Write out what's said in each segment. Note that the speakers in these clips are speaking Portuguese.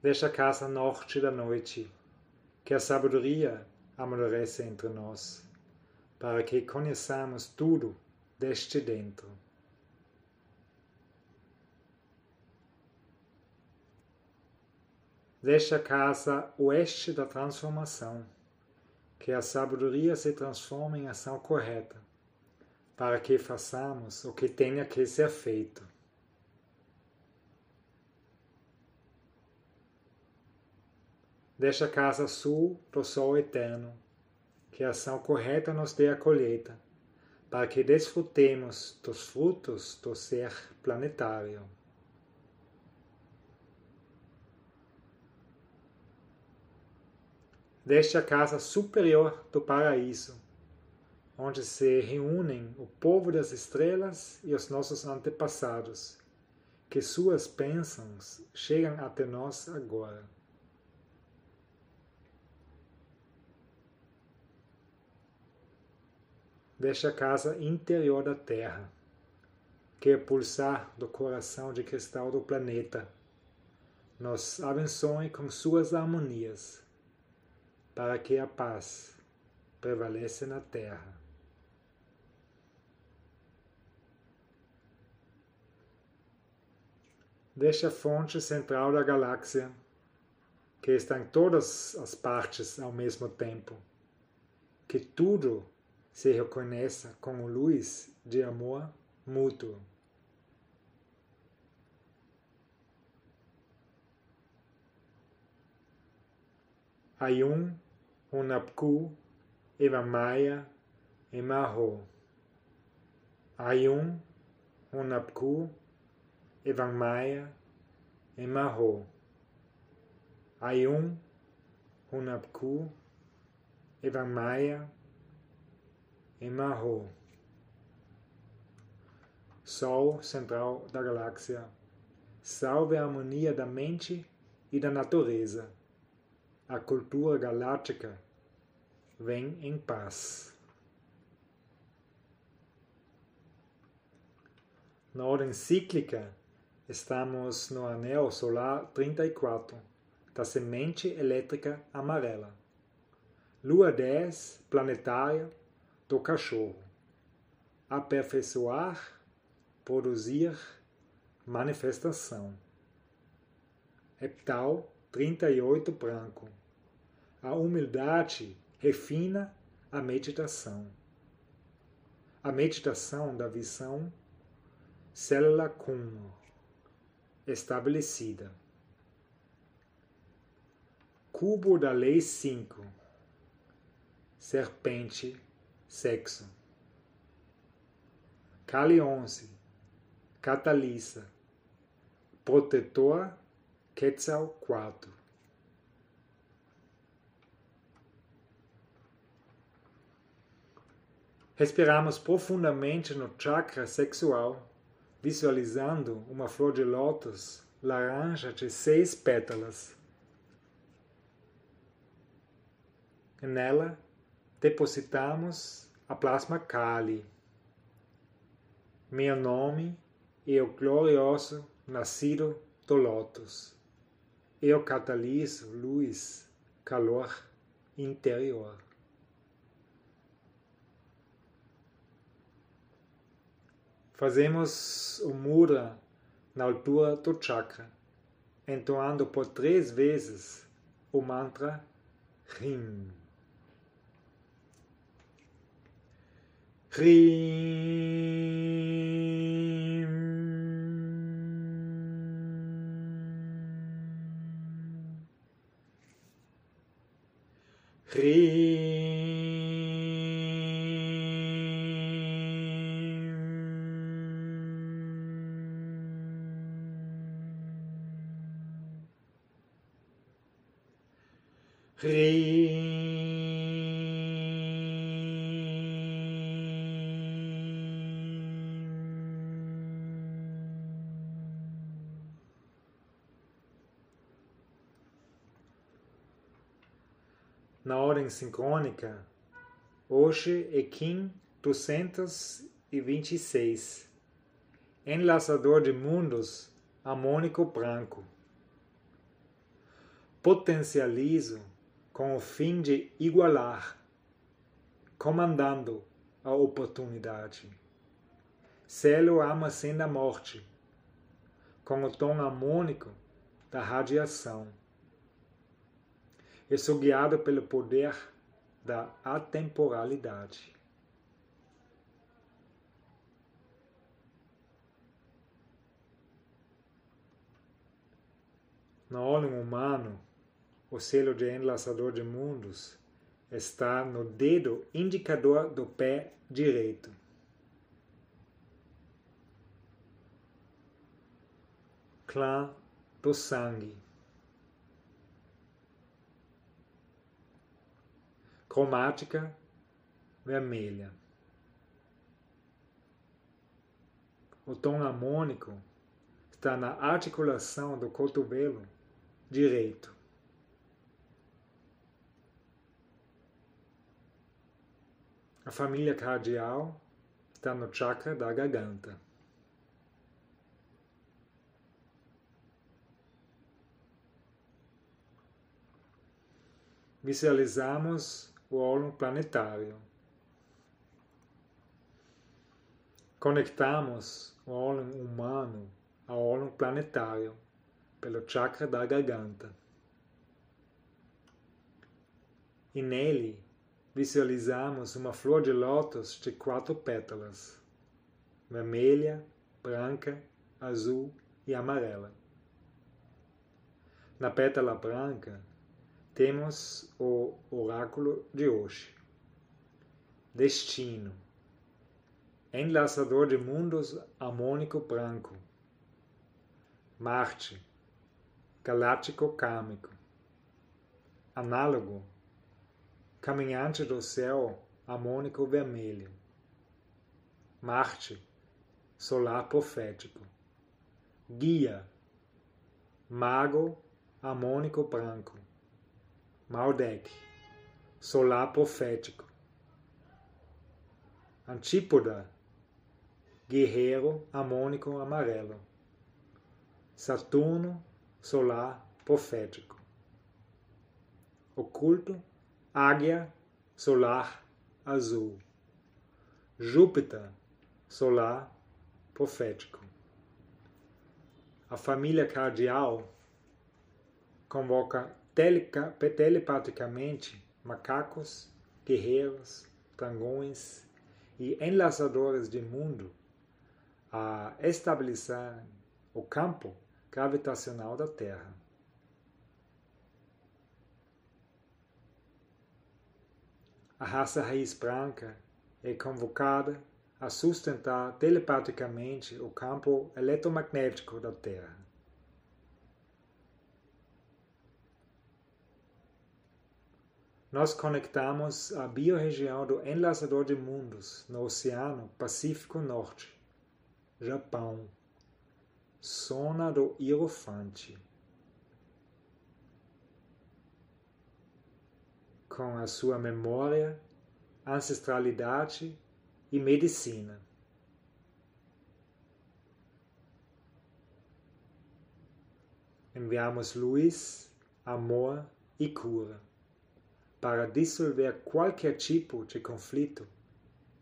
Deixa a casa norte da noite, que a sabedoria amadurece entre nós, para que conheçamos tudo deste dentro. Deixa a casa oeste da transformação, que a sabedoria se transforme em ação correta, para que façamos o que tenha que ser feito. Deixa a casa sul do sol eterno, que a ação correta nos dê a colheita, para que desfrutemos dos frutos do ser planetário. Deixa a casa superior do paraíso, onde se reúnem o povo das estrelas e os nossos antepassados, que suas bênçãos chegam até nós agora. Desta casa interior da Terra, que é pulsar do coração de cristal do planeta, nos abençoe com suas harmonias, para que a paz prevaleça na Terra. Deixa a fonte central da galáxia, que está em todas as partes ao mesmo tempo, que tudo se reconheça como luz de amor mútuo. Ayun, Unapku, Evamaya Maho. Ayun, Unapku, Evamaya Maho. Ayun, Unapku, Evamaya Emarro, Sol central da galáxia, salve a harmonia da mente e da natureza. A cultura galáctica vem em paz. Na ordem cíclica, estamos no anel solar 34 da semente elétrica amarela. Lua 10 planetária do cachorro. Aperfeiçoar, produzir, manifestação. Heptal 38 branco. A humildade refina a meditação. A meditação da visão célula cum estabelecida. Cubo da lei 5. Serpente sexo. 11, Catalisa, Protetor, Quetzal 4. Respiramos profundamente no chakra sexual, visualizando uma flor de lótus laranja de seis pétalas. Nela, depositamos a plasma Kali. Meu nome é o glorioso nascido do Lótus. Eu cataliso luz, calor interior. Fazemos o mudra na altura do chakra, entoando por três vezes o mantra Rim. Rim. Rim. Na ordem sincrônica, hoje é Kim 226, enlaçador de mundos harmônico branco. Potencializo com o fim de igualar, comandando a oportunidade. Selo armazém da morte, com o tom harmônico da radiação. Eu sou guiado pelo poder da atemporalidade. Na ordem humano, o selo de enlaçador de mundos está no dedo indicador do pé direito. Clã do sangue. Cromática vermelha. O tom harmônico está na articulação do cotovelo direito. A família cardial está no chakra da garganta. Visualizamos o óleo planetário. Conectamos o óleo humano ao óleo planetário pelo chakra da garganta. E nele visualizamos uma flor de lótus de quatro pétalas, vermelha, branca, azul e amarela. Na pétala branca temos o oráculo de hoje. Destino. Enlaçador de mundos harmônico branco. Marte. Galáctico kármico. Análogo caminhante do céu harmônico vermelho. Marte, solar profético. Guia, mago harmônico branco. Maldek, solar profético. Antípoda, guerreiro harmônico amarelo. Saturno, solar profético. Oculto, Águia solar azul. Júpiter solar profético. A família cardial convoca telepaticamente macacos, guerreiros, dragões e enlaçadores de mundo a estabelecer o campo gravitacional da Terra. a raça raiz branca é convocada a sustentar telepaticamente o campo eletromagnético da Terra. Nós conectamos a biorregião do enlaçador de mundos no Oceano Pacífico Norte, Japão, zona do Hierofante. com a sua memória, ancestralidade e medicina. Enviamos luz, amor e cura para dissolver qualquer tipo de conflito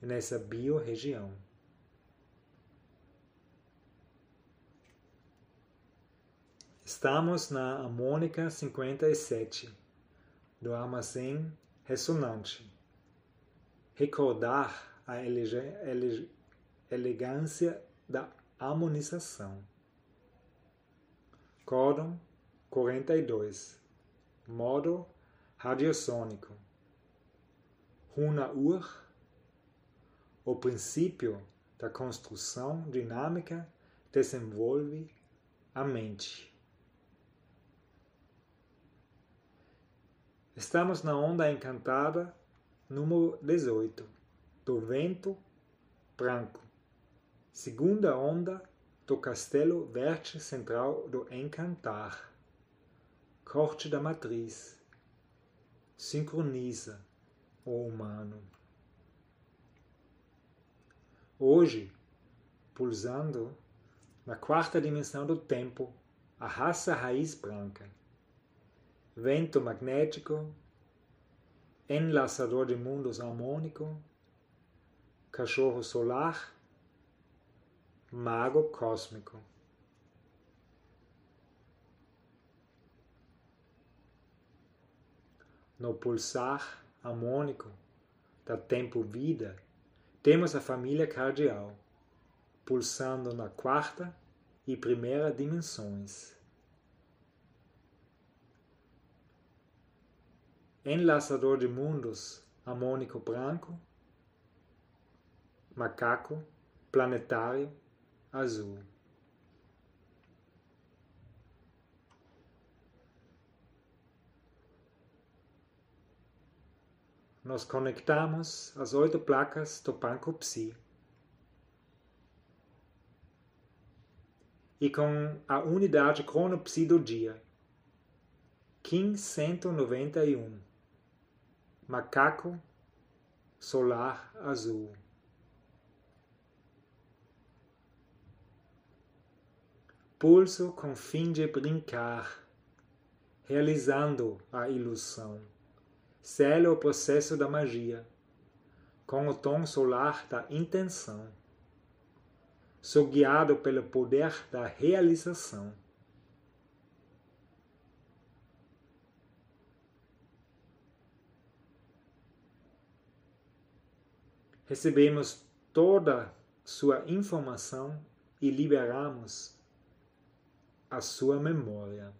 nessa biorregião. Estamos na harmônica 57 do armazém ressonante. Recordar a elegância da harmonização. Códon 42. Modo radiosônico. Runa Ur. O princípio da construção dinâmica desenvolve a mente. Estamos na onda encantada número 18, do vento branco. Segunda onda do castelo verde central do encantar. Corte da matriz. Sincroniza o humano. Hoje, pulsando na quarta dimensão do tempo, a raça raiz branca. Vento magnético, enlaçador de mundos harmônico, cachorro solar, mago cósmico. No pulsar harmônico da tempo-vida, temos a família cardial, pulsando na quarta e primeira dimensões. Enlaçador de mundos, harmônico branco, macaco, planetário, azul. Nós conectamos as oito placas do Banco Psi. E com a unidade cronopsi do dia, Kim 191, macaco solar azul. Pulso com fim de brincar, realizando a ilusão sela o processo da magia, com o tom solar da intenção. Sou guiado pelo poder da realização. Recebemos toda sua informação e liberamos a sua memória.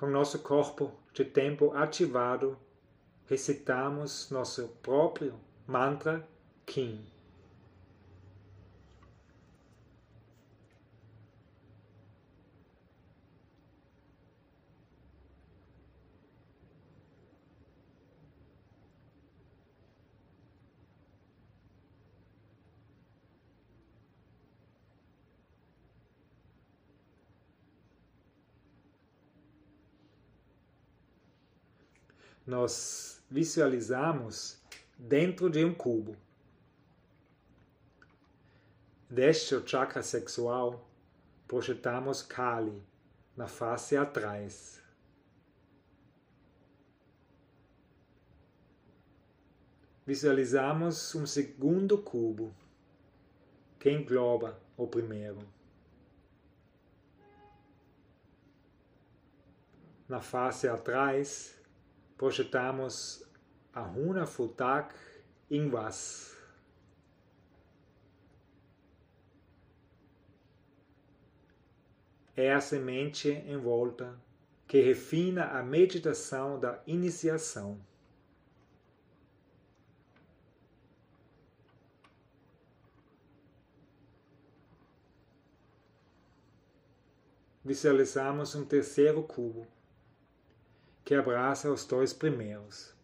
Com nosso corpo de tempo ativado, recitamos nosso próprio mantra Kim. Nós visualizamos dentro de um cubo. Deste o chakra sexual, projetamos Kali na face atrás. Visualizamos um segundo cubo que engloba o primeiro. Na face atrás, projetamos a runa Futak Ingvas. É a semente em volta que refina a meditação da iniciação. Visualizamos um terceiro cubo que abraça os dois primeiros.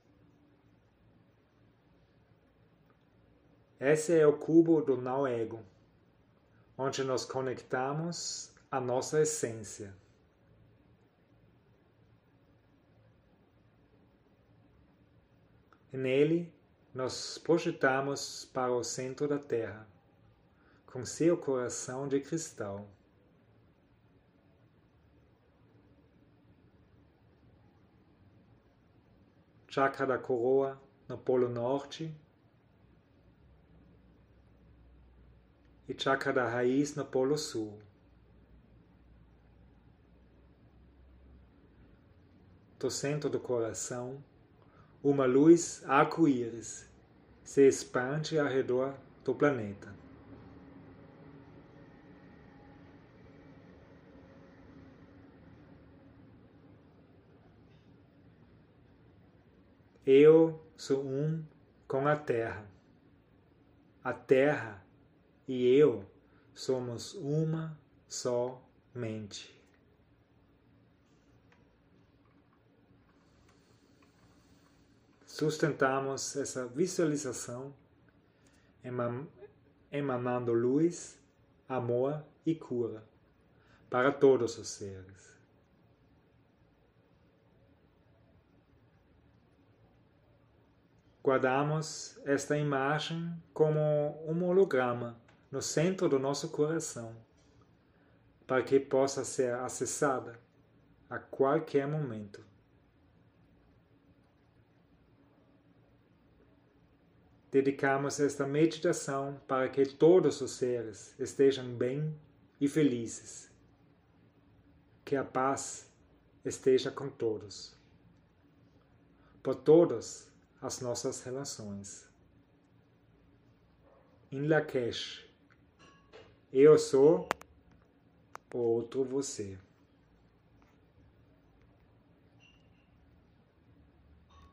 Esse é o cubo do não-ego, onde nos conectamos à nossa essência. Nele, nos projetamos para o centro da Terra, com seu coração de cristal. Chakra da coroa no polo norte e chakra da raiz no polo sul. Do centro do coração, uma luz arco-íris se expande ao redor do planeta. Eu sou um com a terra. A terra e eu somos uma só mente. Sustentamos essa visualização emanando luz, amor e cura para todos os seres. Guardamos esta imagem como um holograma no centro do nosso coração, para que possa ser acessada a qualquer momento. Dedicamos esta meditação para que todos os seres estejam bem e felizes. Que a paz esteja com todos. Por todas as nossas relações. Em Lakesh, eu sou o outro você.